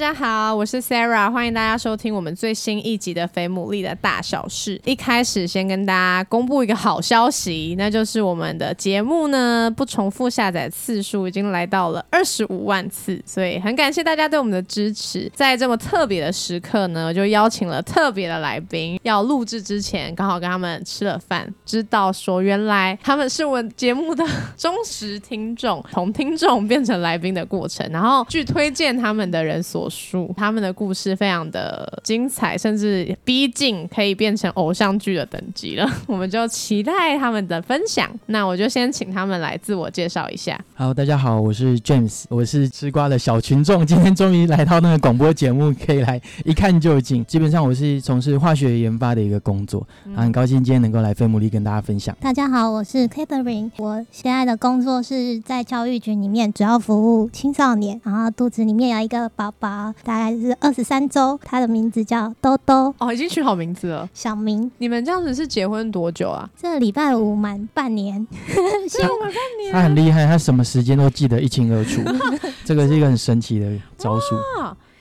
大家好，我是 Sarah，欢迎大家收听我们最新一集的《肥牡蛎的大小事》。一开始先跟大家公布一个好消息，那就是我们的节目呢不重复下载次数已经来到了二十五万次，所以很感谢大家对我们的支持。在这么特别的时刻呢，就邀请了特别的来宾。要录制之前，刚好跟他们吃了饭，知道说原来他们是我们节目的忠实听众，从听众变成来宾的过程。然后据推荐他们的。人所述，他们的故事非常的精彩，甚至逼近可以变成偶像剧的等级了。我们就期待他们的分享。那我就先请他们来自我介绍一下。好，大家好，我是 James，我是吃瓜的小群众，今天终于来到那个广播节目，可以来一看究竟。基本上我是从事化学研发的一个工作，很高兴今天能够来费姆利跟大家分享。大家好，我是 Catherine，我现在的工作是在教育局里面，主要服务青少年，然后肚子里面有一个。宝宝大概是二十三周，他的名字叫兜兜哦，已经取好名字了。小明，你们这样子是结婚多久啊？这礼拜五满半年，满半年。他很厉害，他什么时间都记得一清二楚，这个是一个很神奇的招数。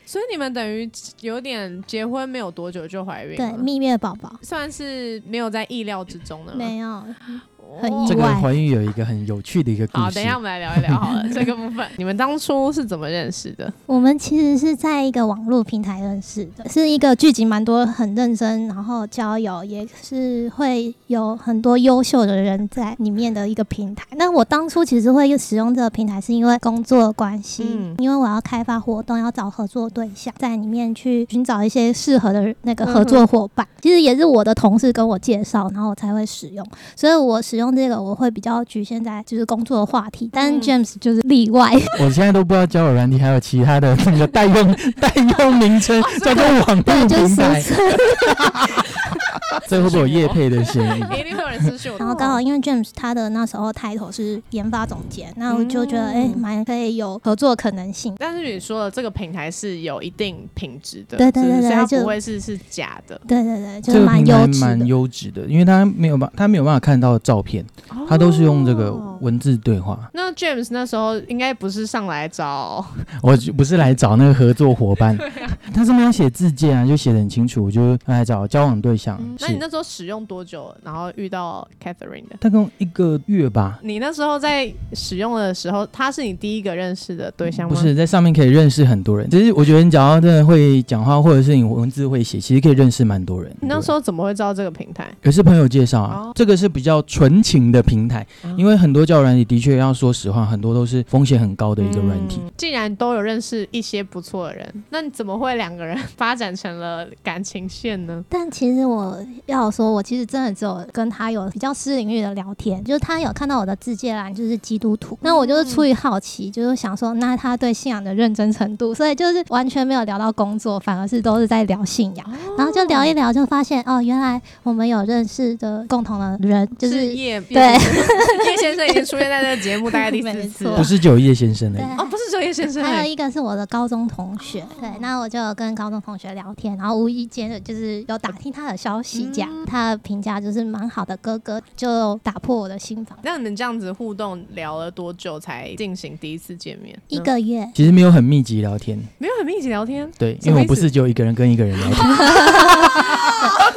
所以你们等于有点结婚没有多久就怀孕，对，蜜月宝宝算是没有在意料之中的，没有。这个怀孕有一个很有趣的一个故事。好，等一下我们来聊一聊好了，这个部分。你们当初是怎么认识的？我们其实是在一个网络平台认识的，是一个聚集蛮多很认真，然后交友也是会有很多优秀的人在里面的一个平台。那我当初其实会使用这个平台，是因为工作关系，因为我要开发活动，要找合作对象，在里面去寻找一些适合的那个合作伙伴。其实也是我的同事跟我介绍，然后我才会使用，所以我使用。这个我会比较局限在就是工作的话题，但是 James 就是例外。我现在都不知道交友软体还有其他的那个 代用代用名称，叫做网络平台。这会不会有叶配的嫌疑？一定会有人。然后刚好因为 James 他的那时候 title 是研发总监，那我就觉得哎，蛮可以有合作可能性。但是你说的这个平台是有一定品质的，对对对对，它不会是是假的。对对对，就是蛮优质蛮优质的，因为他没有办他没有办法看到照片，他都是用这个文字对话。那 James 那时候应该不是上来找，我不是来找那个合作伙伴，他是没有写字件啊，就写的很清楚，我就来找交往对象。那你那时候使用多久，然后遇到 Catherine 的？大概一个月吧。你那时候在使用的时候，他是你第一个认识的对象吗？不是，在上面可以认识很多人。其实我觉得你只要真的会讲话，或者是你文字会写，其实可以认识蛮多人。你那时候怎么会知道这个平台？也是朋友介绍啊。这个是比较纯情的平台，因为很多交友软体的确要说实话，很多都是风险很高的一个软体。既然都有认识一些不错的人，那你怎么会两个人发展成了感情线呢？但其实我要说，我其实真的只有跟他有比较私领域的聊天，就是他有看到我的字界栏就是基督徒，那我就是出于好奇，就是想说，那他对信仰的认真程度，所以就是完全没有聊到工作，反而是都是在聊信仰，然后就聊一聊，就发现哦，原来我们有认识的共同的人，就是叶对。叶先生已经出现在这个节目大概第四次，不是九叶先生的哦，不是九叶先生，还有一个是我的高中同学，对，那我就跟高中同学聊天，然后无意间的就是有打听他的消息，他的评价就是蛮好的，哥哥就打破我的心房。那你们这样子互动聊了多久才进行第一次见面？一个月。其实没有很密集聊天，没有很密集聊天。对，因为我不是只有一个人跟一个人聊天。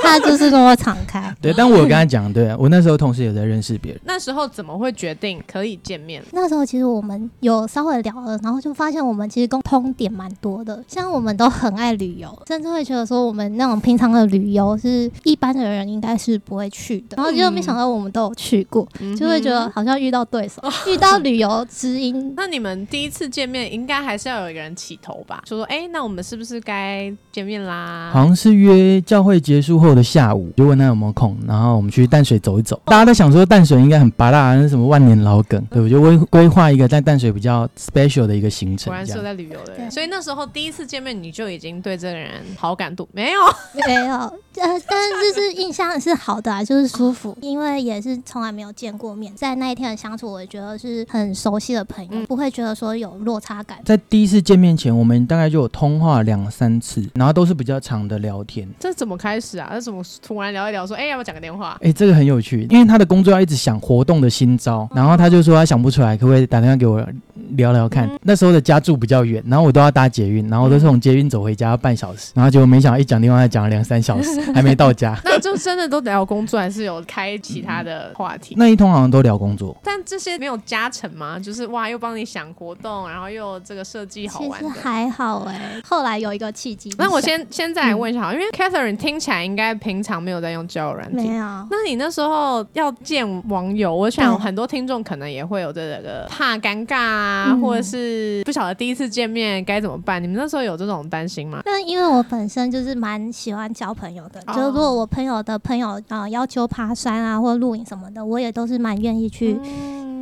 他就是跟我敞开。对，但我跟他讲，对我那时候同时也在认识别人。那时候怎么会决定可以见面？那时候其实我们有稍微聊了，然后就发现我们其实共通点蛮多的，像我们都很爱旅游，甚至会觉得说我们那种平常的旅游是一般的人应该是不会去的。然后就没想到我们都有去过，就会觉得好像遇到对手，遇到旅游知音。那你们第一次见面应该还是要有一个人起头吧？就说哎，那我们是不是该见面啦？好像是约教会结束后。六的下午，就问他有没有空，然后我们去淡水走一走。大家都想说淡水应该很拔辣，那什么万年老梗，对，我就规规划一个在淡水比较 special 的一个行程果，然是有。在旅游的人，所以那时候第一次见面你就已经对这个人好感度没有？没有，呃，但是就是印象是好的啊，就是舒服，因为也是从来没有见过面，在那一天的相处，我觉得是很熟悉的朋友，嗯不会觉得说有落差感。在第一次见面前，我们大概就有通话两三次，然后都是比较长的聊天。这怎么开始啊？这怎么突然聊一聊说，哎、要不要讲个电话？哎、这个很有趣，因为他的工作要一直想活动的新招，然后他就说他想不出来，可不可以打电话给我聊聊看？嗯那时候的家住比较远，然后我都要搭捷运，然后我都是从捷运走回家要半小时，然后结果没想到一讲电话讲了两三小时，还没到家。那就真的都聊工作，还是有开其他的话题？那一通好像都聊工作，但这些没有加成吗？就是哇，又帮你想活动，然后又这个设计好其玩其。实还好哎、后来有一个契机。那我先先再来问一下好，因为 Catherine 听起来应该平常没有在用交友软件。没有，那你那时候要见网友，我想很多听众可能也会有这个怕尴尬啊，嗯或者是不晓得第一次见面该怎么办。你们那时候有这种担心吗？那因为我本身就是蛮喜欢交朋友的，哦就是如果我朋友的朋友啊、呃要求爬山啊或露营什么的，我也都是蛮愿意去，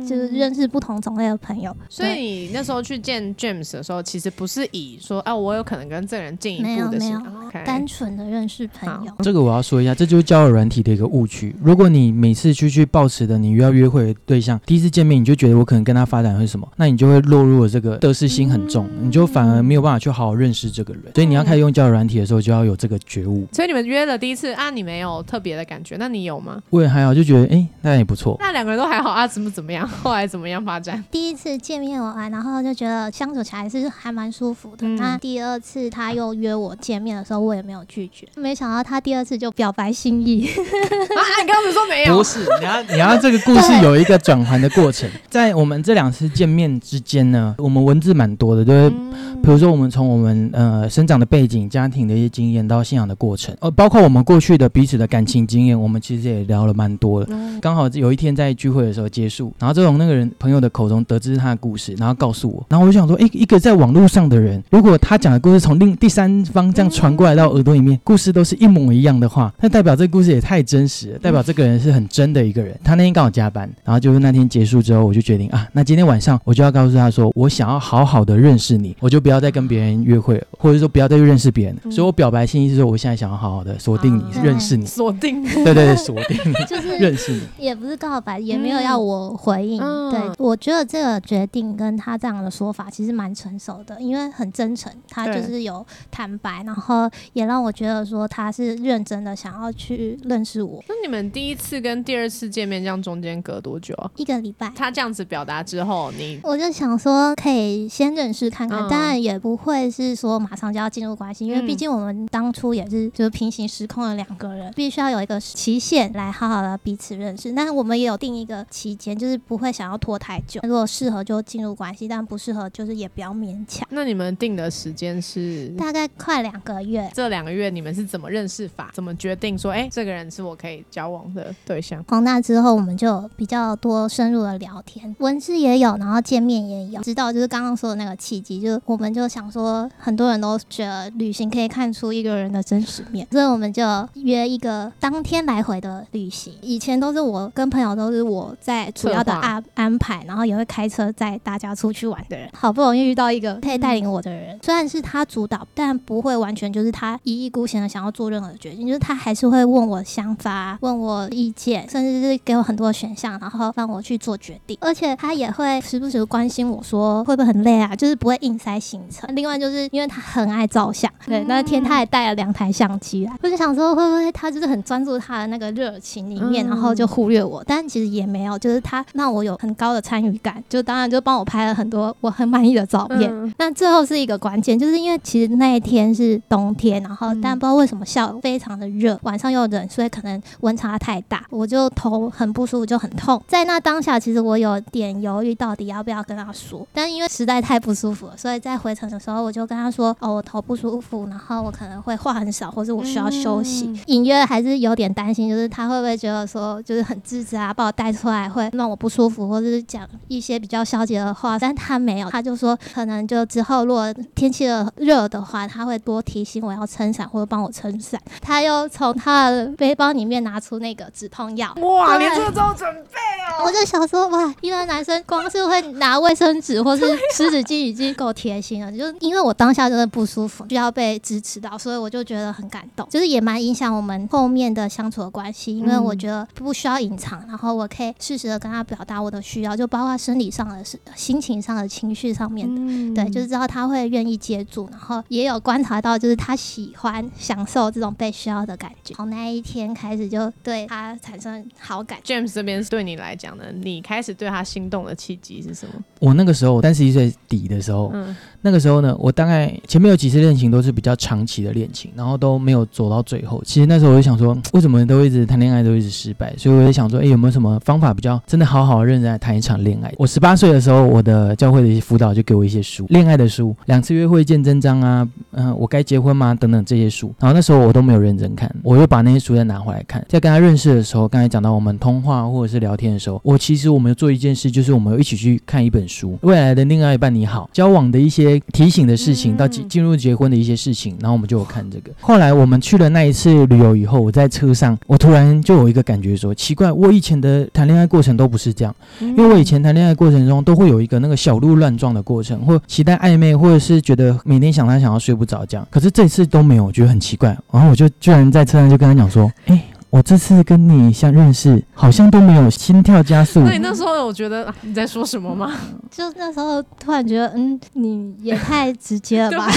就是认识不同种类的朋友。嗯所以你那时候去见 James 的时候，其实不是以说，啊，我有可能跟这个人进一步的心没有哦，OK 单纯的认识朋友。这个我要说一下，这就是交友软体的一个误区。如果你每次去去抱持的你要约会的对象，第一次见面你就觉得我可能跟他发展会什么，那你就会落入了这个得失心很重，嗯你就反而没有办法去好好认识这个人。所以你要开始用交友软体的时候，就要有这个觉悟。所以你们约了第一次啊，你没有特别的感觉，那你有吗？我也还好，就觉得哎、那也不错。那两个人都还好啊，怎么怎么样？后来怎么样发展？第一次见面完，然后就觉得相处起来是还蛮舒服的。嗯那第二次他又约我见面的时候，我也没有拒绝。没想到他第二次就表白心意，啊，你刚刚不是说没有不？是，你要你要这个故事有一个转换的过程。在我们这两次见面之间呢，我们文字蛮多的，对不对？嗯比如说，我们从我们呃生长的背景、家庭的一些经验到信仰的过程，呃，包括我们过去的彼此的感情经验，我们其实也聊了蛮多的。嗯刚好有一天在聚会的时候结束，然后就从那个人朋友的口中得知他的故事，然后告诉我，然后我就想说，诶，一个在网络上的人，如果他讲的故事从另第三方这样传过来到耳朵里面，故事都是一模一样的话，那代表这个故事也太真实了，代表这个人是很真的一个人。他那天刚好加班，然后就是那天结束之后，我就决定啊，那今天晚上我就要告诉他说，我想要好好的认识你，我就不要再跟别人约会了，或者说不要再去认识别人所以我表白信息是说，我现在想要好好的锁定你，啊认识你。锁定。对对对，锁定你，就是认识你。也不是告白，也没有要我回应。嗯对我觉得这个决定跟他这样的说法其实蛮成熟的，因为很真诚，他就是有坦白，然后也让我觉得说他是认真的想要去认识我。那你们第一次跟第二次见面，这样中间隔多久啊？一个礼拜，他这样子表达之后，你我就想说可以先认识看看，嗯当然也不会是说马上就要进入关系，因为嗯毕竟我们当初也是就是平行时空的两个人，必须要有一个期限来好好的彼此认识。但是我们也有定一个期间，就是不会想要拖太久。如果适合就进入关系，但不适合就是也不要勉强。那你们定的时间是大概快两个月，这两个月，你们是怎么认识法？怎么决定说，哎、这个人是我可以交往的对象？从那之后，我们就比较多深入的聊天，文字也有，然后见面也有，直到就是刚刚说的那个契机，就是我们就想说，很多人都觉得旅行可以看出一个人的真实面，所以我们就约一个当天来回的旅行。以前都是我跟朋友都是我在主要的策划安安排，然后也会开车载大家出去玩的人，好不容易遇到一个可以带领我的人，虽然是他主导，但不会完全就是他一意孤行的想要做任何决定，就是他还是会问我想法，问我意见，甚至是给我很多选项，然后让我去做决定。而且他也会时不时关心我说会不会很累啊，就是不会硬塞行程。另外就是因为他很爱照相，对，那天他也带了两台相机来，我就想说会不会他就是很专注他的那个热情里面，嗯。然后就忽略我，但其实也没有，就是他让我有很高的参与感，就当然就帮我拍了很多我很满意的照片。嗯那最后是一个关键，就是因为其实那一天是冬天，然后嗯但不知道为什么下午非常的热，晚上又冷，所以可能温差太大，我就头很不舒服，就很痛。在那当下，其实我有点犹豫，到底要不要跟他说，但因为实在太不舒服了，所以在回程的时候，我就跟他说：“哦，我头不舒服，然后我可能会话很少，或者我需要休息。嗯隐约还是有点担心，就是他会不会觉得说，就是很自责啊，把我带出来会让我不舒服，或者是讲一些比较消极的话，但他没有，他就说可能就之后如果天气热热的话，他会多提醒我要撑伞或者帮我撑伞。他又从他的背包里面拿出那个止痛药，哇，对连这个都准备哦。我就想说，哇，一般男生光是会拿卫生纸或是湿纸巾已经够贴心了，就是因为我当下真的不舒服，需要被支持到，所以我就觉得很感动，就是也蛮影响我们后面的相处的关系，因为我觉得不需要隐藏，然后我可以适时的跟他表达我的需要，就包括生理上的、是心情上的、情绪上面的。嗯对，就是知道他会愿意接住，然后也有观察到，就是他喜欢享受这种被需要的感觉。从那一天开始，就对他产生好感。James 这边对你来讲呢，你开始对他心动的契机是什么？我那个时候三十一岁底的时候，嗯，那个时候呢，我大概前面有几次恋情都是比较长期的恋情，然后都没有走到最后。其实那时候我就想说，为什么都一直谈恋爱都一直失败？所以我就想说，哎，有没有什么方法比较真的好好认真来谈一场恋爱？我十八岁的时候，我的教会的一些辅导就给我一些书，恋爱的书，两次约会见真章啊，嗯、我该结婚吗？等等这些书。然后那时候我都没有认真看，我又把那些书再拿回来看。在跟他认识的时候，刚才讲到我们通话或者是聊天的时候，我其实我们有做一件事，就是我们一起去看一本书，未来的另外一半你好，交往的一些提醒的事情，嗯到进进入结婚的一些事情，然后我们就有看这个。后来我们去了那一次旅游以后，我在车上，我突然就有一个感觉说，奇怪，我以前的谈恋爱过程都不是这样。因因为我以前谈恋爱过程中都会有一个那个小鹿乱撞的过程，或期待暧昧，或者是觉得每天想他想要睡不着这样。可是这次都没有，我觉得很奇怪。然后我就居然在车上就跟他讲说：“哎、我这次跟你相认识，好像都没有心跳加速。那你那时候我觉得啊你在说什么吗？就那时候突然觉得，嗯，你也太直接了吧？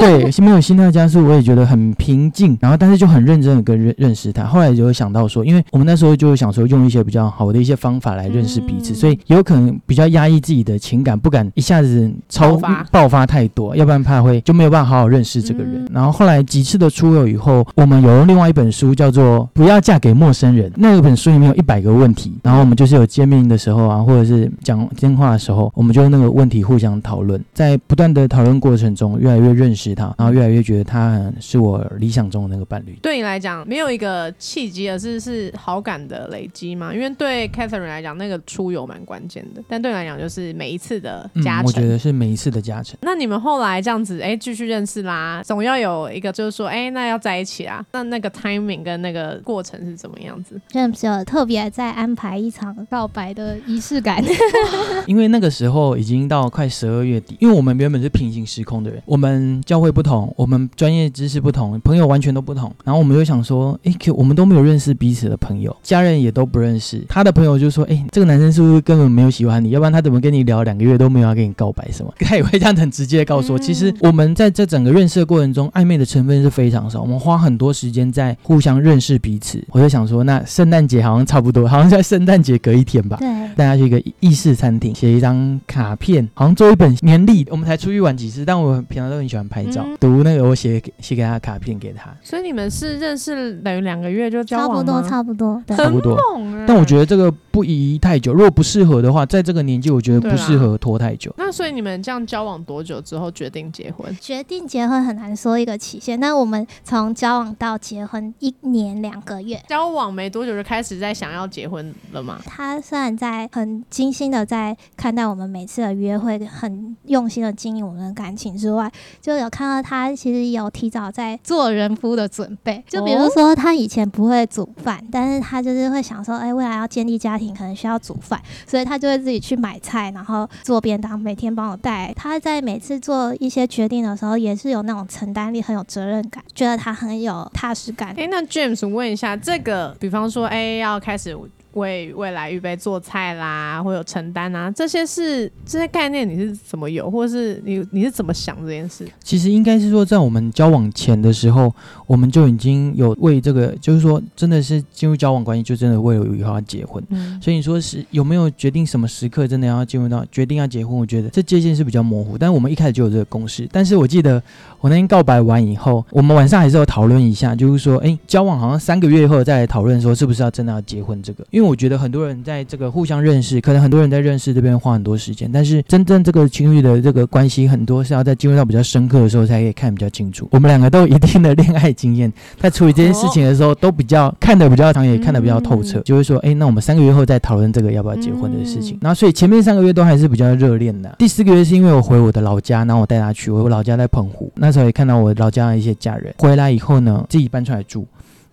对，是没有心跳加速，我也觉得很平静。然后，但是就很认真的跟认认识他。后来就会想到说，因为我们那时候就想说用一些比较好的一些方法来认识彼此，嗯所以有可能比较压抑自己的情感，不敢一下子超爆发爆发太多，要不然怕会就没有办法好好认识这个人。嗯然后后来几次的出游以后，我们有另外一本书叫做《不要嫁给陌生人》，那本书里面有一百个问题，然后我们就是有见面的时候啊，或者是讲电话的时候，我们就用那个问题互相讨论，在不断的讨论过程中，越来越认识他，然后越来越觉得他嗯是我理想中的那个伴侣。对你来讲没有一个契机，而是是好感的累积嘛？因为对 Catherine 来讲，那个出游蛮关键的，但对你来讲就是每一次的嗯加，成。我觉得是每一次的加成。那你们后来这样子，哎，继续认识啦，总要有一个就是说，哎，那要在一起啊。那那个 timing 跟那个过程是怎么样子？James 有特别在安排一场告白的仪式感，因为那个时候已经到快十二月底，因为我们原本是平行时空的人，我们教会不同，我们专业知识不同，朋友完全都不同。然后我们就想说，诶，可我们都没有认识彼此的朋友，家人也都不认识。他的朋友就说，诶，这个男生是不是根本没有喜欢你？要不然他怎么跟你聊两个月都没有要跟你告白什么？他也会这样很直接告诉我，嗯其实我们在这整个认识的过程中，暧昧的成分是非常少，我们花很多时间在互相认识彼此。我就想说，那圣诞节好像差不多，好像在圣诞节隔一天吧。对，带他去一个意式餐厅，写一张卡片，好像做一本年历。我们才出去玩几次，但我平常都很喜欢拍照，嗯读那个我写写给他的卡片给他，所以你们是认识等于两个月就交差不多，往吗？差不多，差不多。但我觉得这个不宜太久，如果不适合的话，在这个年纪，我觉得不适合拖太久。那所以你们这样交往多久之后决定结婚？决定结婚很难说一个期限，但我们从交往到结婚一年两个月。交往没多久就开始在想要结婚了吗？他虽然在很精心的在看待我们每次的约会，很用心的经营我们的感情之外，就有看到他其实有提早在做人夫的准备。就比如说他以前不会煮饭，但是他就是会想说，哎，未来要建立家庭，可能需要煮饭，所以他就会自己去买菜，然后做便当，每天帮我带。他在每次做一些决定的时候，也是有那种承担力，很有责任感，觉得他很有踏实感。哎、那 James 我问一下，这个比方说，哎、要开始为未来预备做菜啦，或有承担啊，这些是这些概念你是怎么有，或者是你你是怎么想这件事？其实应该是说，在我们交往前的时候，我们就已经有为这个，就是说，真的是进入交往关系，就真的为了以后要结婚。嗯，所以你说是有没有决定什么时刻真的要进入到决定要结婚？我觉得这界限是比较模糊，但是我们一开始就有这个共识。但是我记得我那天告白完以后，我们晚上还是要讨论一下，就是说，哎，交往好像三个月后再来讨论说是不是要真的要结婚这个，因为我觉得很多人在这个互相认识，可能很多人在认识这边花很多时间，但是真正这个情侣的这个关系，很多是要在进入到比较深刻的时候才可以看比较清楚。我们两个都有一定的恋爱经验，在处理这件事情的时候，都比较看得比较长，也看得比较透彻，就会说，哎，那我们三个月后再讨论这个要不要结婚的事情。然后，所以前面三个月都还是比较热恋的。第四个月是因为我回我的老家，然后我带他去，我老家在澎湖，那时候也看到我老家的一些家人。回来以后呢，自己搬出来住，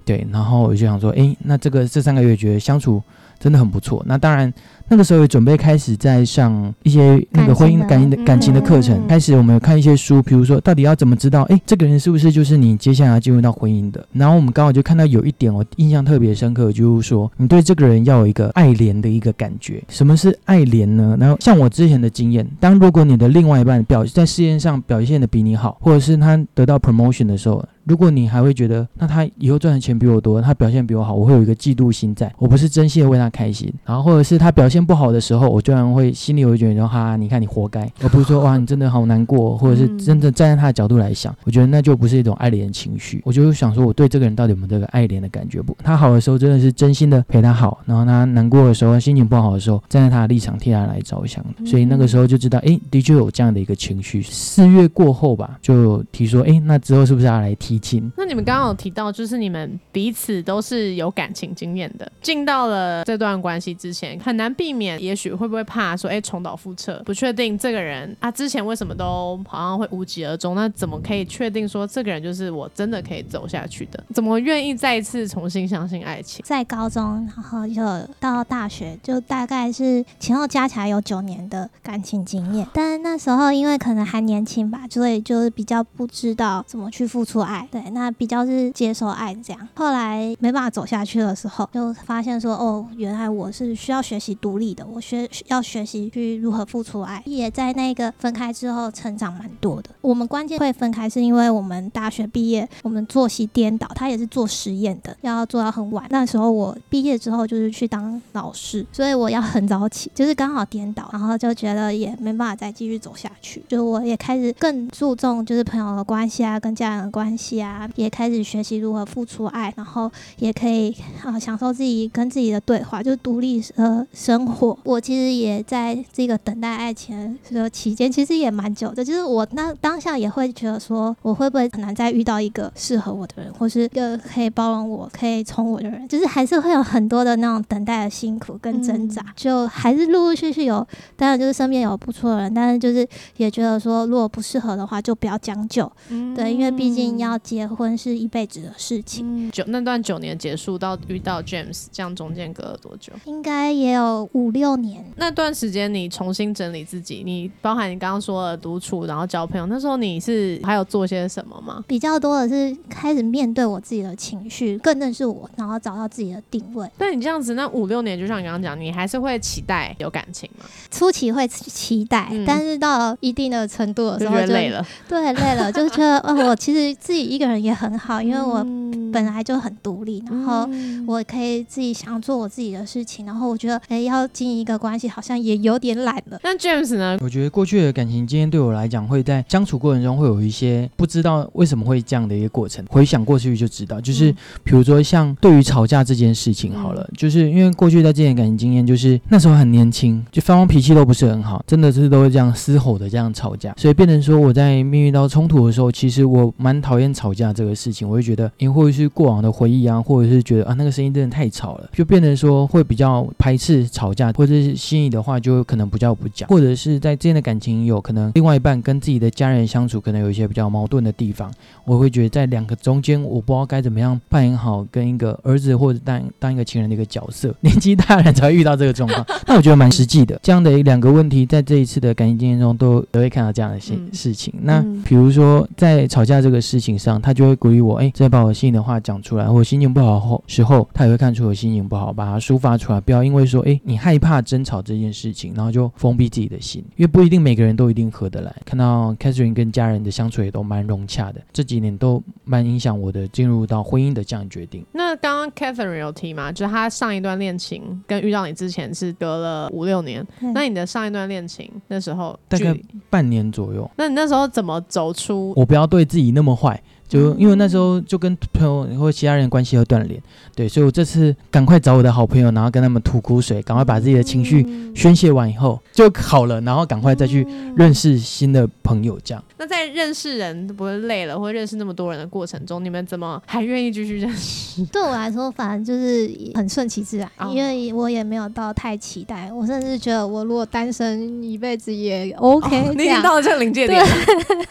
对，然后我就想说，哎，那这个这三个月觉得相处真的很不错。那当然。那个时候也准备开始在上一些那个婚姻感情的感情的课程，开始我们有看一些书，比如说到底要怎么知道，哎，这个人是不是就是你接下来要进入到婚姻的？然后我们刚好就看到有一点我印象特别深刻，就是说你对这个人要有一个爱怜的一个感觉。什么是爱怜呢？然后像我之前的经验，当如果你的另外一半表在事业上表现的比你好，或者是他得到 promotion 的时候，如果你还会觉得那他以后赚的钱比我多，他表现比我好，我会有一个嫉妒心在，我不是真心的为他开心。然后或者是他表现。不好的时候，我居然会心里有一觉得说哈，你看你活该，而不是说哇，你真的好难过，或者是真的站在他的角度来想，我觉得那就不是一种爱怜的情绪。我就想说，我对这个人到底有没有这个爱怜的感觉？不，他好的时候真的是真心的陪他好，然后他难过的时候，心情不好的时候，站在他的立场替他来着想，所以那个时候就知道，哎，的确有这样的一个情绪。四月过后吧，就提说，哎，那之后是不是要来提亲？那你们刚刚有提到，就是你们彼此都是有感情经验的，进到了这段关系之前，很难避避免，也许会。不会怕说哎重蹈覆辙？不确定这个人啊之前为什么都好像会无疾而终？那怎么可以确定说这个人就是我真的可以走下去的？怎么愿意再一次重新相信爱情？在高中，然后就到大学，就大概是前后加起来有九年的感情经验。但那时候因为可能还年轻吧，所以就是比较不知道怎么去付出爱。对，那比较是接受爱这样。后来没办法走下去的时候，就发现说哦，原来我是需要学习独立的。我学。要学习去如何付出爱，也在那个分开之后成长蛮多的。我们关键会分开，是因为我们大学毕业，我们作息颠倒。他也是做实验的，要做到很晚。那时候我毕业之后就是去当老师，所以我要很早起，就是刚好颠倒，然后就觉得也没办法再继续走下去。就我也开始更注重就是朋友的关系啊，跟家人的关系啊，也开始学习如何付出爱，然后也可以啊享受自己跟自己的对话，就是独立呃生活。我其实。也在这个等待爱情的期间，其实也蛮久的。就是我那当下也会觉得说，我会不会很难再遇到一个适合我的人，或是一个可以包容我、可以宠我的人？就是还是会有很多的那种等待的辛苦跟挣扎。就还是陆陆续续有，当然就是身边有不错的人，但是就是也觉得说，如果不适合的话，就不要将就。对，因为毕竟要结婚是一辈子的事情。九那段九年结束到遇到 James，这样中间隔了多久？应该也有五六年。那段时间你重新整理自己，你包含你刚刚说的独处，然后交朋友，那时候你是还有做些什么吗？比较多的是开始面对我自己的情绪，更认识我，然后找到自己的定位。那你这样子，那五六年，就像你刚刚讲，你还是会期待有感情吗？初期会期待，但是到一定的程度的时候就累了，对，累了，就是觉得哦，我其实自己一个人也很好，因为我本来就很独立，然后我可以自己想做我自己的事情，然后我觉得哎，要经营一个关系，好像也有点懒了。那 James 呢？我觉得过去的感情经验对我来讲，会在相处过程中会有一些不知道为什么会这样的一个过程。回想过去就知道，就是比如说像对于吵架这件事情，好了，就是因为过去在之前感情经验，就是那时候很年轻，就双方脾气都不是很好，真的是都会这样嘶吼的这样吵架，所以变成说我在面遇到冲突的时候，其实我蛮讨厌吵架这个事情。我会觉得，因为或者是过往的回忆啊，或者是觉得啊那个声音真的太吵了，就变成说会比较排斥吵架，或者是心仪的话就可能不叫不讲，或者是在之间的感情有可能另外一半跟自己的家人相处，可能有一些比较矛盾的地方，我会觉得在两个中间，我不知道该怎么样扮演好跟一个儿子或者当当一个情人的一个角色。年纪大人才会遇到这个状况，那我觉得蛮实际的。这样的两个问题，在这一次的感情经验中都都会看到这样的事事情。那比如说在吵架这个事情上，他就会鼓励我，哎，再把我心里的话讲出来。我心情不好后时候，他也会看出我心情不好，把它抒发出来，不要因为说，哎，你害怕争吵这件事情，然后就封闭自己的心，因为不一定每个人都一定合得来。看到 Catherine 跟家人的相处也都蛮融洽的，这几年都蛮影响我的进入到婚姻的这样决定。那刚刚 Catherine 有提嘛，就是他上一段恋情跟遇到你之前是隔了五六年，那你的上一段恋情那时候大概半年左右。那你那时候怎么走出？我不要对自己那么坏。就因为那时候就跟朋友或其他人关系要断联，对，所以我这次赶快找我的好朋友，然后跟他们吐苦水，赶快把自己的情绪嗯宣泄完以后就好了，然后赶快再去认识新的朋友，这样。那在认识人不会累了，或认识那么多人的过程中，你们怎么还愿意继续认识？对我来说，反正就是很顺其自然，哦因为我也没有到太期待。我甚至觉得，我如果单身一辈子也 OK、哦你已经。到了这个临界点了，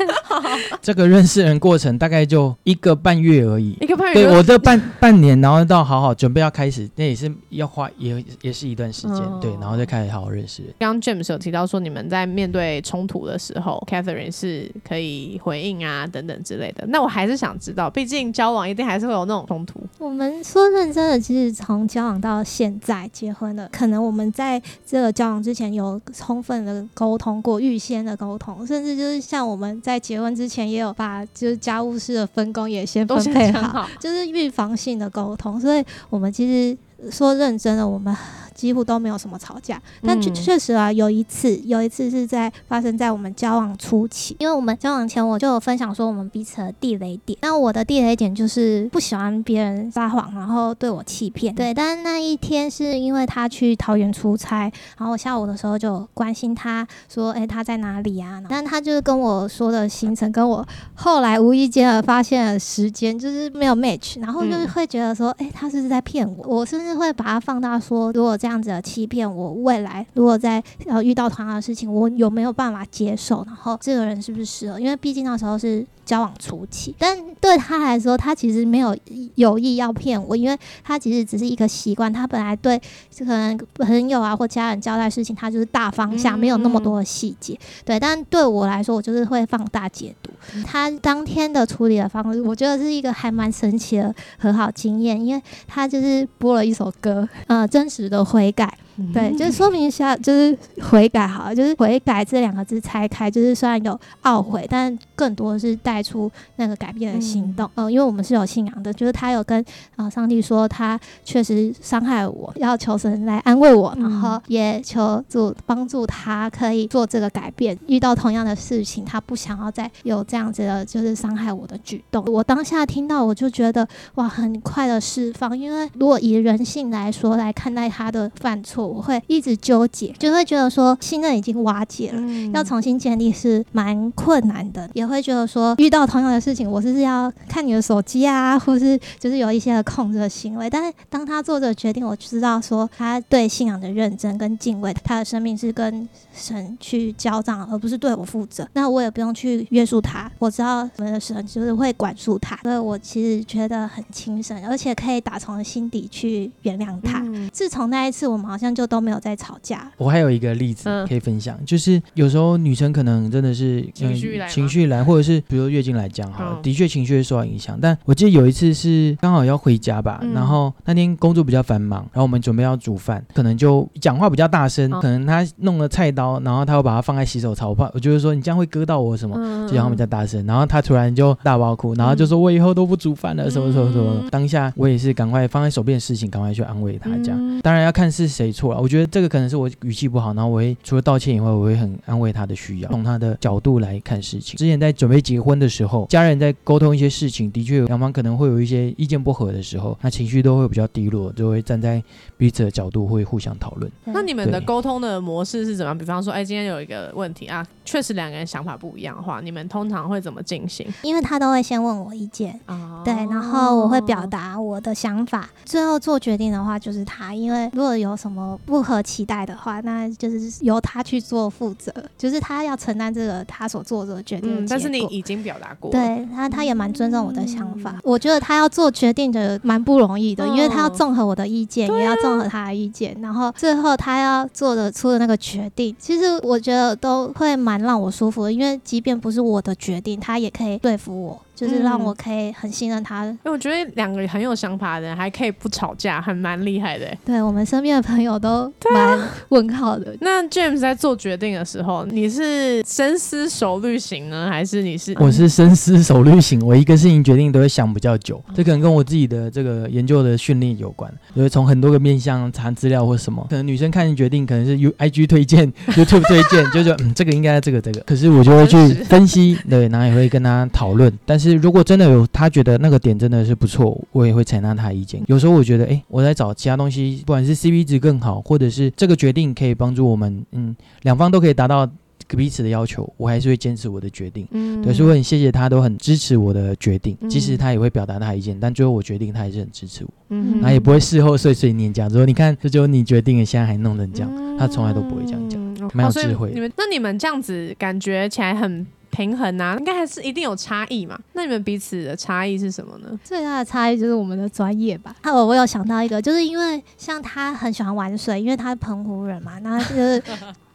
这个认识人过程大概就一个半月而已。一个半月对我这半半年，然后到好好准备要开始，那也是要花也也是一段时间，哦对，然后再开始好好认识人。刚刚 James 有提到说，你们在面对冲突的时候，Catherine 是可以回应啊等等之类的。那我还是想知道，毕竟交往一定还是会有那种冲突。我们说认真的，其实从交往到现在结婚了，可能我们在这个交往之前有充分的沟通过，预先的沟通，甚至就是像我们在结婚之前也有把就是家务事的分工也先分配好，好，就是预防性的沟通，所以我们其实说认真的，我们几乎都没有什么吵架。但确嗯确实啊，有一次，有一次是在发生在我们交往初期，因为我们交往前我就有分享说我们彼此的地雷点。那我的地雷点就是不喜欢别人撒谎，然后对我欺骗。对，但是那一天是因为他去桃园出差，然后我下午的时候就关心他说，诶，他在哪里啊？但他就是跟我说的行程跟我后来无意间的发现了时间就是没有 match，然后就是嗯会觉得说，诶，他是不是在骗我？我甚至会把他放大说，如果这样子的欺骗我，未来如果在呃遇到同样的事情，我有没有办法接受？然后这个人是不是适合？因为毕竟那时候是交往初期，但对他来说，他其实没有有意要骗我，因为他其实只是一个习惯，他本来对可能朋友啊或家人交代事情，他就是大方向，嗯没有那么多的细节。对，但对我来说，我就是会放大解读。他当天的处理的方式，我觉得是一个还蛮神奇的和好经验，因为他就是播了一首歌，呃，真实的悔改。对，就是说明一下，就是悔改好了，就是悔改这两个字拆开，就是虽然有懊悔，但更多的是带出那个改变的行动。嗯、因为我们是有信仰的，就是他有跟啊、呃上帝说，他确实伤害我，要求神来安慰我，嗯然后也求主帮助他可以做这个改变。遇到同样的事情，他不想要再有这样子的，就是伤害我的举动。我当下听到，我就觉得哇，很快的释放，因为如果以人性来说来看待他的犯错，我会一直纠结，就会觉得说信任已经瓦解了。嗯要重新建立是蛮困难的，也会觉得说遇到同样的事情，我是不是要看你的手机啊，或是就是有一些的控制的行为。但是当他做这个决定，我知道说他对信仰的认真跟敬畏，他的生命是跟神去交账，而不是对我负责。那我也不用去约束他，我知道我们的神就是会管束他，所以我其实觉得很轻省，而且可以打从心底去原谅他。嗯自从那一次，我们好像就都没有再吵架。我还有一个例子嗯可以分享，就是有时候女生可能真的是嗯情绪来情绪来，或者是比如月经来讲好了，嗯的确情绪会受到影响。但我记得有一次是刚好要回家吧，嗯然后那天工作比较繁忙，然后我们准备要煮饭，可能就讲话比较大声，哦可能他弄了菜刀，然后他又把它放在洗手槽，我怕我就是说你这样会割到我什么。嗯就讲话比较大声，然后他突然就大爆哭，然后就说：“我以后都不煮饭了，什么什么什么。嗯当下我也是赶快放在手边的事情，赶快去安慰他，这样。嗯当然要看是谁错了。我觉得这个可能是我语气不好，然后我会除了道歉以外，我会很安慰他的需要，从他的角度来看事情。之前在准备结婚的时候，家人在沟通一些事情，的确两方可能会有一些意见不合的时候，那情绪都会比较低落，就会站在彼此的角度会互相讨论。那你们的沟通的模式是怎么样？比方说，哎，今天有一个问题啊，确实两个人想法不一样的话，你们通常会怎么进行？因为他都会先问我意见，啊对，然后我会表达我的想法，最后做决定的话就是他。因为如果有什么不合期待的话，那就是由他去做负责，就是他要承担这个他所做的决定的嗯，但是你已经表达过，，对他，他也蛮尊重我的想嗯法。我觉得他要做决定的蛮不容易的，因为他要嗯综合我的意见，也要综合他的意见，然后最后他要做的出的那个决定，其实我觉得都会蛮让我舒服的，因为即便不是我的决定，他也可以说服我，就是让嗯我可以很信任他。因为我觉得两个很有想法的人还可以不吵架，还蛮厉害的欸。对我们身边的朋友都蛮问号的。那 James 在做决定的时候，你是深思熟虑型呢，还是你是我是深思熟虑型，我一个事情决定都会想比较久，这可能跟我自己的这个研究的训练有关，就是从很多个面向查资料或什么，可能女生看决定可能是 U I G 推荐、YouTube 推荐，就觉得嗯这个应该这个这个，可是我就会去分析，对，然后也会跟他讨论，但是是如果真的有他觉得那个点真的是不错，我也会采纳他的意见。有时候我觉得，哎，我在找其他东西，不管是 CP 值更好，或者是这个决定可以帮助我们，嗯，两方都可以达到彼此的要求，我还是会坚持我的决定。嗯对，所以我很谢谢他，都很支持我的决定，嗯即使他也会表达他的意见，但最后我决定，他还是很支持我，嗯然后也不会事后碎碎念讲说，你看这就是你决定了，现在还弄成这样。他从来都不会这样讲嗯蛮有智慧的你们那你们这样子感觉起来很平衡啊，应该还是一定有差异嘛？那你们彼此的差异是什么呢？最大的差异就是我们的专业吧。啊，我我有想到一个，就是因为像他很喜欢玩水，因为他是澎湖人嘛，那就是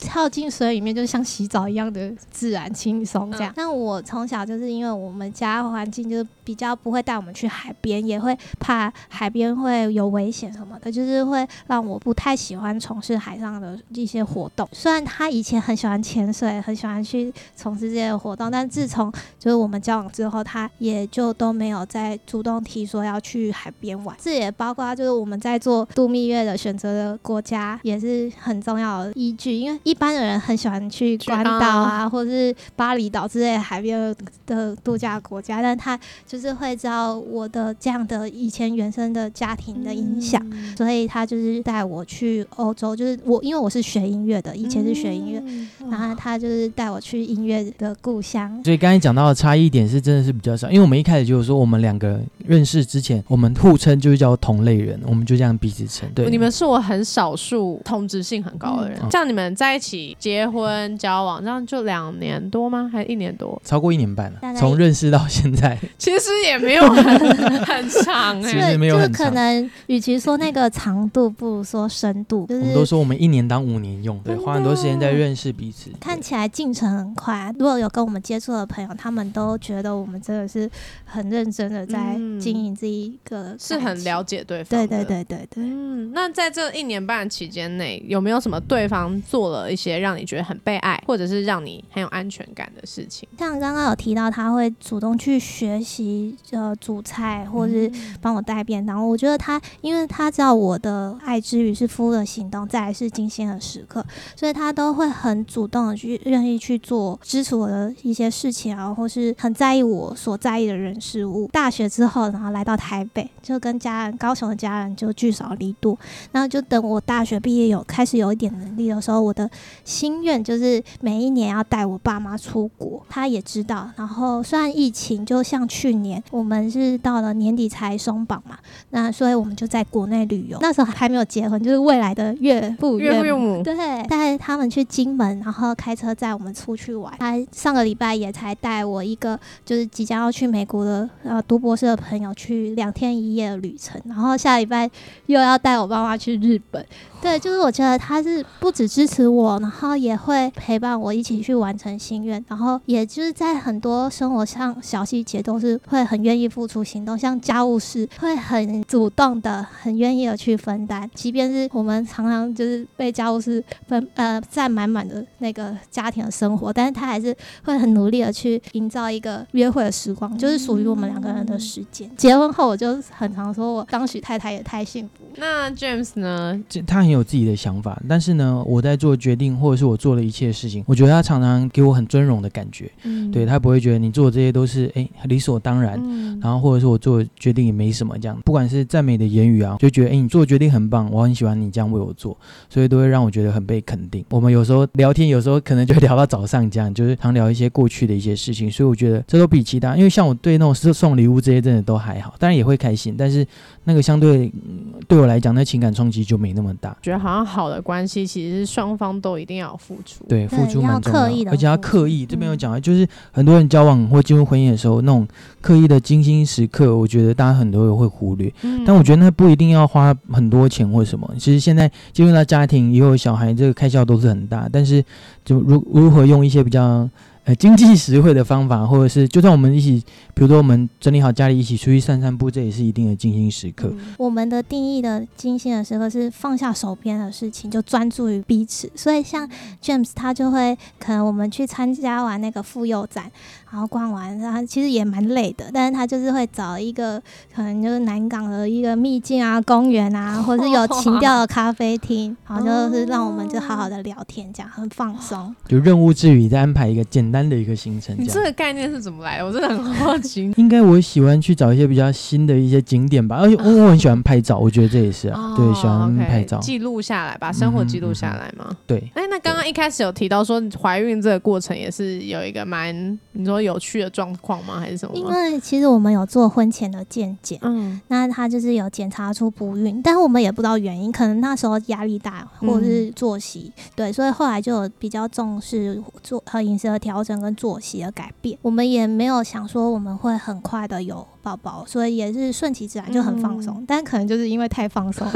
跳进水里面就是像洗澡一样的自然轻松这样。但我从小就是因为我们家环境就是比较不会带我们去海边，也会怕海边会有危险什么的，就是会让我不太喜欢从事海上的一些活动。虽然他以前很喜欢潜水，很喜欢去从事这些活动，但自从就是我们交往之后，他也就都没有再主动提说要去海边玩。这也包括就是我们在做度蜜月的选择的国家，也是很重要的依据。因为一般的人很喜欢去去关岛啊，或者是巴厘岛之类的海边的度假国家，但他就是会知道我的这样的以前原生的家庭的影响。嗯所以他就是带我去欧洲，就是我因为我是学音乐的，以前是学音乐，嗯然后他就是带我去音乐的故乡。所以刚才讲到的差异点是真的是比较少，因为我们一开始就是说我们两个认识之前，我们互称就是叫同类人，我们就这样彼此称。对，你们是我很少数同质性很高的人。嗯这样你们在一起结婚交往，这样就两年多吗？还是一年多？超过一年半了从认识到现在，其实也没有很很长哎、其实没有就是可能，与其说那个长度，不如说深度。就我们都说我们一年当五年用，对，花很多时间在认识彼此。看起来进程很快。如果有跟我们接触的朋友，他们都觉得我们真的是很认真的在嗯经营这一个，是很了。解对方对。对对对对。嗯，那在这一年半期间内，有没有什么对方做了一些让你觉得很被爱，或者是让你很有安全感的事情？像刚刚有提到，他会主动去学习呃煮菜，或者是帮我带便当。我觉得他，因为他知道我的爱之语是服务的行动，再来是精心的时刻，所以他都会很主动的去愿意去做支持我的一些事情啊，或是很在意我所在意的人事物。大学之后，然后来到台北，就跟家人高雄的家人就聚少离多，然后就等我大学毕业有开始有一点能力的时候，我的心愿就是每一年要带我爸妈出国，他也知道。然后虽然疫情，就像去年我们是到了年底才松绑嘛，那所以我们就在国内旅游。那时候还没有结婚，就是未来的岳父岳。母，对，带他们去金门，然后开车载我们出去玩。他上个礼拜也才带我一个，就是即将要去美国的呃读博士的朋友去两天一夜的旅程，然后下礼拜又要带我爸妈去日本。对，就是我觉得他是不只支持我，然后也会陪伴我一起去完成心愿，然后也就是在很多生活上小细节都是会很愿意付出行动，像家务事会很主动的、很愿意的去分担，即便是我们常常就是被家务事分呃占满满的那个家庭的生活，但是他还是会很努力的去营造一个约会的时光，就是属于我们两个人的时间。结婚后，我就很常说我当许太太也太幸福。那 James 呢？这他很有自己的想法，但是呢，我在做决定或者是我做的一切事情，我觉得他常常给我很尊荣的感觉。嗯对他不会觉得你做的这些都是哎理所当然，嗯然后或者是我做的决定也没什么这样，不管是赞美的言语啊，就觉得哎你做的决定很棒，我很喜欢你这样为我做，所以都会让我觉得很被肯定。我们有时候聊天，有时候可能就聊到早上这样，就是常聊一些过去的一些事情，所以我觉得这都比其他，因为像我对那种送送礼物这些真的都还好，当然也会开心，但是那个相对、嗯对我来讲，那情感冲击就没那么大。觉得好像好的关系其实是双方都一定要付出。对，付出蛮重要刻意的而且要刻意。这边有嗯讲到，就是很多人交往或进入婚姻的时候，那种刻意的精心时刻，我觉得大家很多人会忽略。嗯但我觉得那不一定要花很多钱或什么。其实现在进入到家庭以后，小孩这个开销都是很大，但是就如如何用一些比较呃经济实惠的方法，或者是就算我们一起，比如说我们整理好家里一起出去散散步，这也是一定的精心时刻。嗯我们的定义的精心的时刻是放下手边的事情，就专注于彼此。所以像 James 他就会，可能我们去参加完那个妇幼展，然后逛完，然后其实也蛮累的，但是他就是会找一个可能就是南港的一个秘境啊、公园啊，或是有情调的咖啡厅，然后就 是让我们就好好的聊天，这样很放松。就任务之余再安排一个简单的一个行程。你这个概念是怎么来的？我真的很好奇。应该我喜欢去找一些比较新的一些景点吧，而且我我很喜欢拍照，我觉得这也是啊，对，喜欢拍照，记录下来，把生活记录下来嘛。对。哎，那刚刚一开始有提到说怀孕这个过程也是有一个蛮你说有趣的状况吗？还是什么？因为其实我们有做婚前的健检，嗯，那他就是有检查出不孕，但是我们也不知道原因，可能那时候压力大或者是作息，对，所以后来就比较重视做和饮食的调整跟作息的改变。我们也没有想说我们会很快的有宝宝，所以也是顺其自然就很放松，但可能就是因为太放松，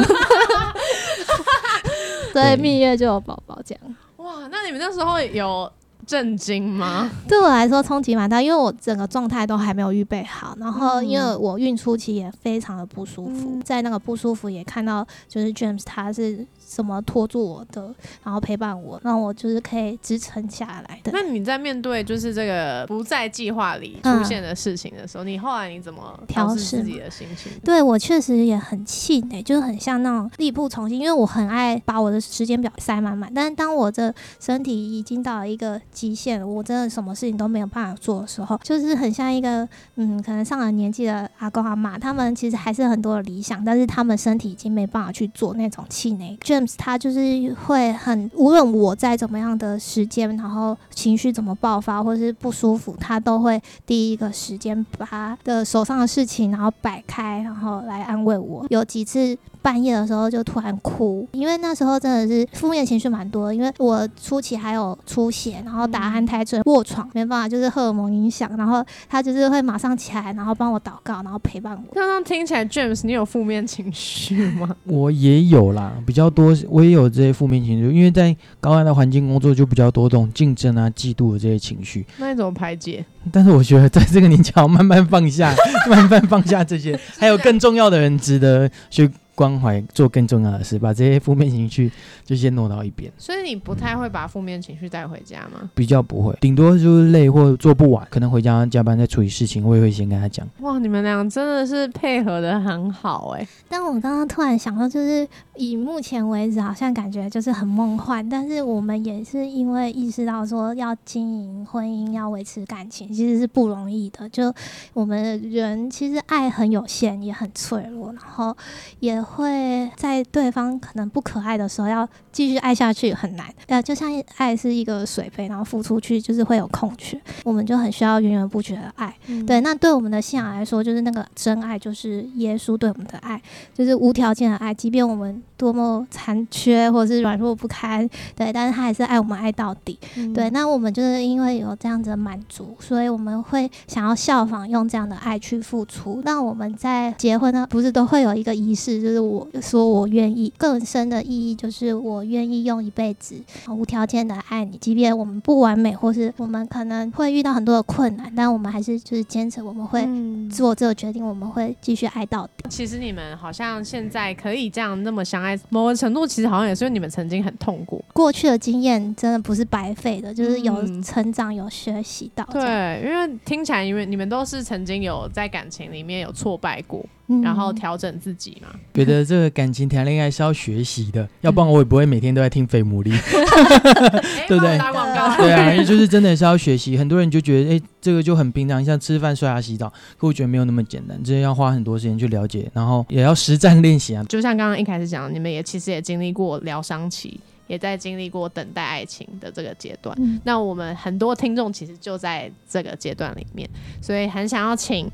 所以，蜜月就有宝宝这样。哇，那你们那时候有？震惊吗？对我来说冲击蛮大，因为我整个状态都还没有预备好，然后因为我孕初期也非常的不舒服，在那个不舒服也看到就是 James 他是。怎么拖住我的，然后陪伴我，让我就是可以支撑下来的。那你在面对就是这个不在计划里出现的事情的时候，你后来你怎么调试自己的心情？对我确实也很气馁，就是很像那种力不从心，因为我很爱把我的时间表塞满满，但是当我的身体已经到了一个极限，我真的什么事情都没有办法做的时候，就是很像一个嗯，可能上了年纪的阿公阿妈，他们其实还是很多的理想，但是他们身体已经没办法去做那种气馁。James 他就是会很，无论我在怎么样的时间，然后情绪怎么爆发，或者是不舒服，他都会第一个时间把他的手上的事情然后摆开，然后来安慰我。有几次。半夜的时候就突然哭，因为那时候真的是负面情绪蛮多。因为我初期还有出血，然后打安胎针、卧床，没办法，就是荷尔蒙影响。然后他就是会马上起来，然后帮我祷告，然后陪伴我。刚刚听起来，James，你有负面情绪吗？我也有啦，比较多，我也有这些负面情绪。因为在高压的环境工作，就比较多这种竞争啊、嫉妒的这些情绪。那你怎么排解？但是我觉得，在这个年纪，要慢慢放下，慢慢放下这些，还有更重要的人值得去。关怀做更重要的事，把这些负面情绪就先挪到一边。所以你不太会把负面情绪带回家吗？比较不会，顶多就是累或做不完，可能回家加班再处理事情，我也会先跟他讲。哇，你们俩真的是配合的很好哎！但我刚刚突然想到，就是以目前为止，好像感觉就是很梦幻，但是我们也是因为意识到说要经营婚姻，要维持感情，其实是不容易的。就我们人其实爱很有限，也很脆弱，然后也。会在对方可能不可爱的时候，要继续爱下去很难。呃，就像爱是一个水杯，然后付出去就是会有空缺，我们就很需要源源不绝的爱。对，那对我们的信仰来说，就是那个真爱，就是耶稣对我们的爱，就是无条件的爱，即便我们。多么残缺或者是软弱不堪，对，但是他还是爱我们爱到底，对。那我们就是因为有这样子的满足，所以我们会想要效仿，用这样的爱去付出。那我们在结婚呢，不是都会有一个仪式，就是我说我愿意，更深的意义就是我愿意用一辈子无条件的爱你，即便我们不完美，或是我们可能会遇到很多的困难，但我们还是就是坚持，我们会做这个决定，我们会继续爱到底。其实你们好像现在可以这样那么相爱。某个程度，其实好像也是因为你们曾经很痛苦，过去的经验真的不是白费的，就是有成长、有学习到。对，因为听起来，因为你们都是曾经有在感情里面有挫败过，然后调整自己嘛。觉得这个感情谈恋爱是要学习的，要不然我也不会每天都在听费姆利，对不对？打广告。对啊，就是真的是要学习。很多人就觉得，哎，这个就很平常，像吃饭、刷牙、洗澡，可我觉得没有那么简单，真的要花很多时间去了解，然后也要实战练习啊。就像刚刚一开始讲，你们也其实也经历过疗伤期，也在经历过等待爱情的这个阶段。那我们很多听众其实就在这个阶段里面，所以很想要请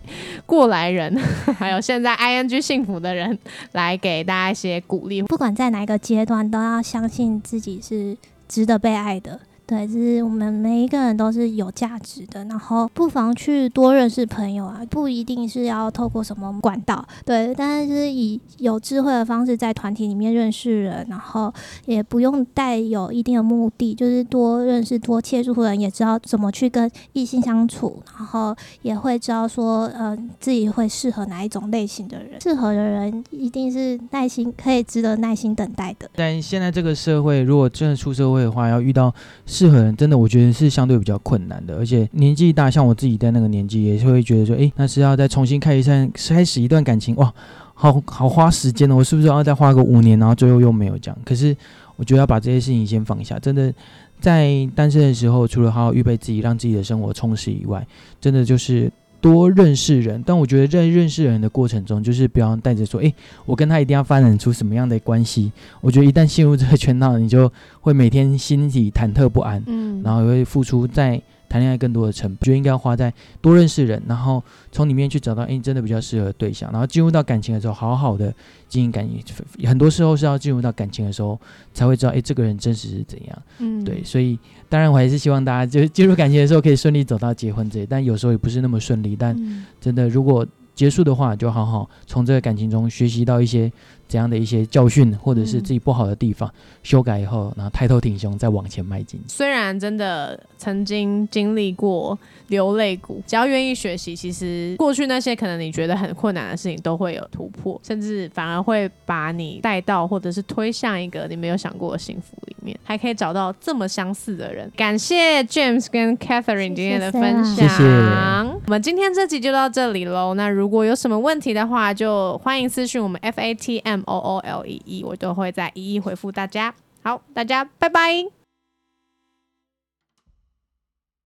过来人，还有现在 ing 幸福的人来给大家一些鼓励。不管在哪一个阶段，都要相信自己是值得被爱的。对，就是我们每一个人都是有价值的，然后不妨去多认识朋友啊，不一定是要透过什么管道，对，但是以有智慧的方式在团体里面认识人，然后也不用带有一定的目的，就是多认识、多切触人，也知道怎么去跟异性相处，然后也会知道说，嗯，自己会适合哪一种类型的人，适合的人一定是耐心可以值得耐心等待的。但现在这个社会，如果真的出社会的话，要遇到。适合人真的，我觉得是相对比较困难的，而且年纪大，像我自己在那个年纪，也是会觉得说，哎，那是要再重新开一扇开始一段感情，哇，好好花时间哦，我是不是要再花个五年，然后最后又没有这样？可是我觉得要把这些事情先放下，真的在单身的时候，除了好好预备自己，让自己的生活充实以外，真的就是多认识人。但我觉得在认识人的过程中，就是不要带着说，诶，我跟他一定要发展出什么样的关系。我觉得一旦陷入这个圈套，你就会每天心里忐忑不安，嗯，然后也会付出在。谈恋爱更多的成本，觉得应该要花在多认识人，然后从里面去找到哎真的比较适合的对象，然后进入到感情的时候，好好的经营感情。很多时候是要进入到感情的时候，才会知道哎这个人真实是怎样。嗯，对，所以当然我还是希望大家就是进入感情的时候可以顺利走到结婚这，但有时候也不是那么顺利。但嗯真的如果结束的话，就好好从这个感情中学习到一些怎样的一些教训，或者是嗯自己不好的地方，修改以后，然后抬头挺胸再往前迈进。虽然真的曾经经历过流泪谷，只要愿意学习，其实过去那些可能你觉得很困难的事情都会有突破，甚至反而会把你带到或者是推向一个你没有想过的幸福里面，还可以找到这么相似的人。感谢 James 跟 Catherine 今天的分享，谢谢我们今天这集就到这里喽。那如果有什么问题的话，就欢迎私讯我们 F A T O O L E E，我都会再一一回复大家。好，大家拜拜。